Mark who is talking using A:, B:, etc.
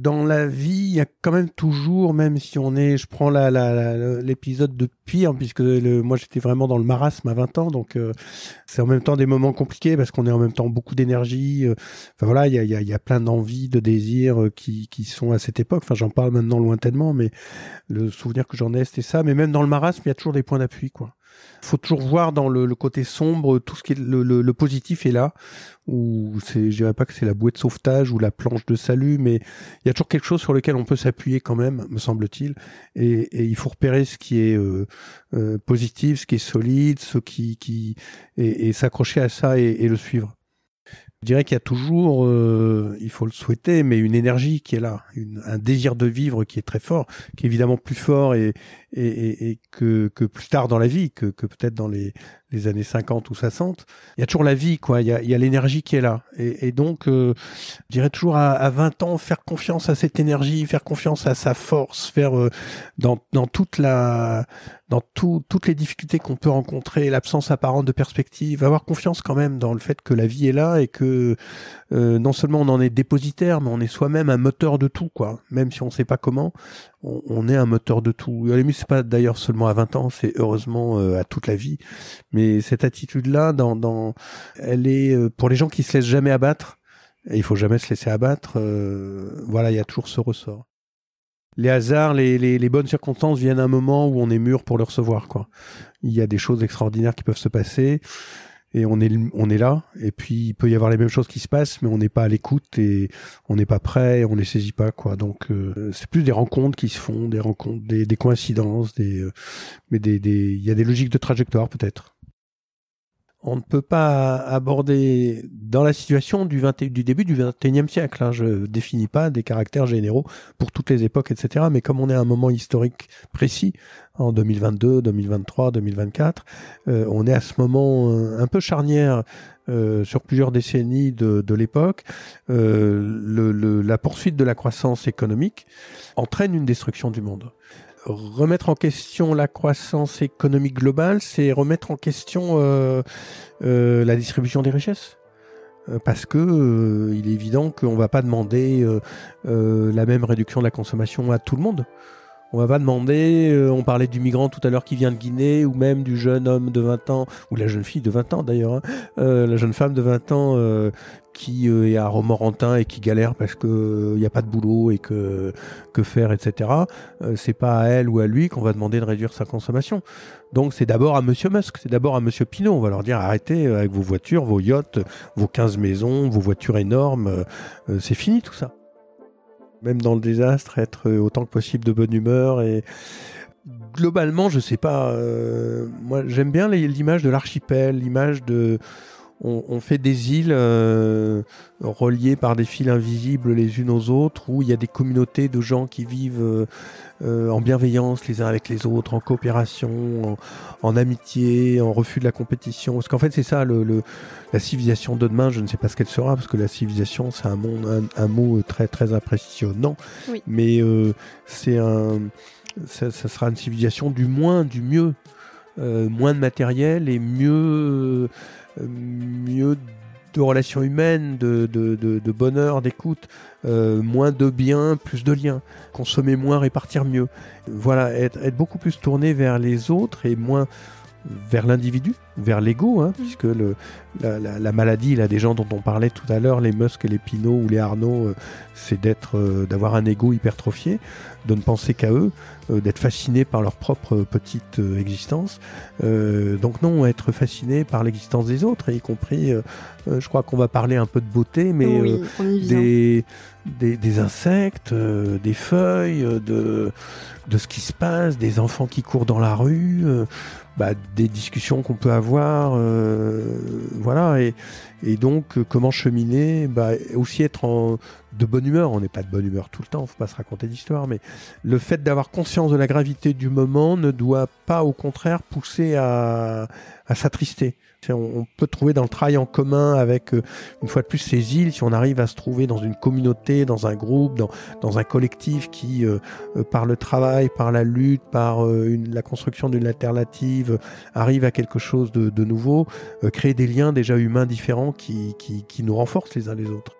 A: dans la vie, il y a quand même toujours, même si on est, je prends l'épisode de pire, puisque le, moi j'étais vraiment dans le marasme à 20 ans, donc euh, c'est en même temps des moments compliqués parce qu'on est en même temps beaucoup d'énergie. Euh, enfin voilà, il y a, y, a, y a, plein d'envies, de désirs euh, qui, qui sont à cette époque. Enfin, j'en parle maintenant lointainement, mais le souvenir que j'en ai, c'était ça. Mais même dans le marasme, il y a toujours des points d'appui, quoi faut toujours voir dans le, côté sombre tout ce qui est le, le, positif est là ou c'est je dirais pas que c'est la bouée de sauvetage ou la planche de salut mais il y a toujours quelque chose sur lequel on peut s'appuyer quand même me semble-t-il. Et, et, il faut repérer ce qui est euh, euh, positif ce qui est solide ce qui qui et, s'accrocher à ça et le suivre je dirais qu'il y a toujours, euh, il faut le souhaiter, mais une énergie qui est là, un désir de vivre qui est très fort, qui est évidemment plus fort et, que, plus tard dans la vie, que peut-être dans les, les, années 50 ou 60. Il y a toujours la vie, quoi. Il y a, l'énergie qui est là. Et, donc, euh, je dirais toujours à, à, 20 ans, faire confiance à cette énergie, faire confiance à sa force, faire euh, dans, toutes les difficultés qu'on peut rencontrer, l'absence apparente de perspective, avoir confiance quand même dans le fait que la vie est là et que euh, non seulement on en est dépositaire, mais on est soi-même un moteur de tout, quoi. Même si on ne sait pas comment, on, est un moteur de tout. À la c'est pas d'ailleurs seulement à 20 ans, c'est heureusement euh, à toute la vie. Mais cette attitude-là, dans, dans, elle est euh, pour les gens qui se laissent jamais abattre. Et il faut jamais se laisser abattre. voilà, il y a toujours ce ressort les hasards, les, les, bonnes circonstances viennent à un moment où on est mûr pour le recevoir. Quoi. Il y a des choses extraordinaires qui peuvent se passer et on est, on est là. Et puis il peut y avoir les mêmes choses qui se passent, mais on n'est pas à l'écoute et on n'est pas prêt, et on les saisit pas. quoi. Donc euh, c'est plus des rencontres qui se font, des rencontres, des, des coïncidences, des, euh, mais des, des, il y a des logiques de trajectoire peut-être on ne peut pas aborder dans la situation du, début du XXIe siècle. Hein, je définis pas des caractères généraux pour toutes les époques, etc. Mais comme on est à un moment historique précis, en 2022, 2023, 2024, on est à ce moment euh, un peu charnière euh, sur plusieurs décennies de, l'époque. Euh, la poursuite de la croissance économique entraîne une destruction du monde remettre en question la croissance économique globale, c'est remettre en question euh, euh, la distribution des richesses euh, parce que il est évident qu'on va pas demander la même réduction de la consommation à tout le monde. On va pas demander, on parlait du migrant tout à l'heure qui vient de Guinée, ou même du jeune homme de 20 ans, ou la jeune fille de 20 ans d'ailleurs, hein, la jeune femme de 20 ans qui euh, est à Romorantin et qui galère parce que il euh, n'y a pas de boulot et que que faire, etc. Euh, c'est pas à elle ou à lui qu'on va demander de réduire sa consommation. Donc c'est d'abord à Monsieur Musk, c'est d'abord à Monsieur Pinot. On va leur dire arrêtez avec vos voitures, vos yachts, vos 15 maisons, vos voitures énormes. c'est fini tout ça. Même dans le désastre, être autant que possible de bonne humeur et globalement, je sais pas. moi, j'aime bien l'image de l'archipel, l'image de on, fait des îles euh, reliées par des fils invisibles les unes aux autres, où il y a des communautés de gens qui vivent euh, euh, en bienveillance les uns avec les autres, en coopération, en, amitié, en refus de la compétition. Parce qu'en fait, c'est ça, le, la civilisation de demain, je ne sais pas ce qu'elle sera, parce que la civilisation, c'est un, monde, un, mot très, très impressionnant. Mais c'est un, ça, sera une civilisation du moins, du mieux. Moins de matériel et mieux mieux de relations humaines, de, de, bonheur, d'écoute, euh, moins de biens, plus de liens, consommer moins, répartir mieux. Voilà, être, être beaucoup plus tourné vers les autres et moins vers l'individu, vers l'ego, hein, mm. puisque le, la, maladie, là, des gens dont on parlait tout à l'heure, les Musk, les Pinot ou les Arnaud, euh, c'est d'être, euh, d'avoir un ego hypertrophié, de ne penser qu'à eux, euh, d'être fasciné par leur propre petite existence. donc non, être fasciné par l'existence des autres, y compris, je crois qu'on va parler un peu de beauté, mais des, des, insectes, des feuilles, de, de ce qui se passe, des enfants qui courent dans la rue bah, des discussions qu'on peut avoir, euh, voilà, et, donc euh, comment cheminer, bah, aussi être en de bonne humeur. On n'est pas de bonne humeur tout le temps, faut pas se raconter d'histoire, mais le fait d'avoir conscience de la gravité du moment ne doit pas, au contraire, pousser à, à s'attrister. On peut trouver dans le travail en commun avec, euh, une fois de plus, ces îles, si on arrive à se trouver dans une communauté, dans un groupe, dans, dans un collectif qui, euh, euh, par le travail, par la lutte, par une, la construction d'une alternative, arrive à quelque chose de, de nouveau, créer des liens déjà humains différents qui, qui, qui nous renforcent les uns les autres.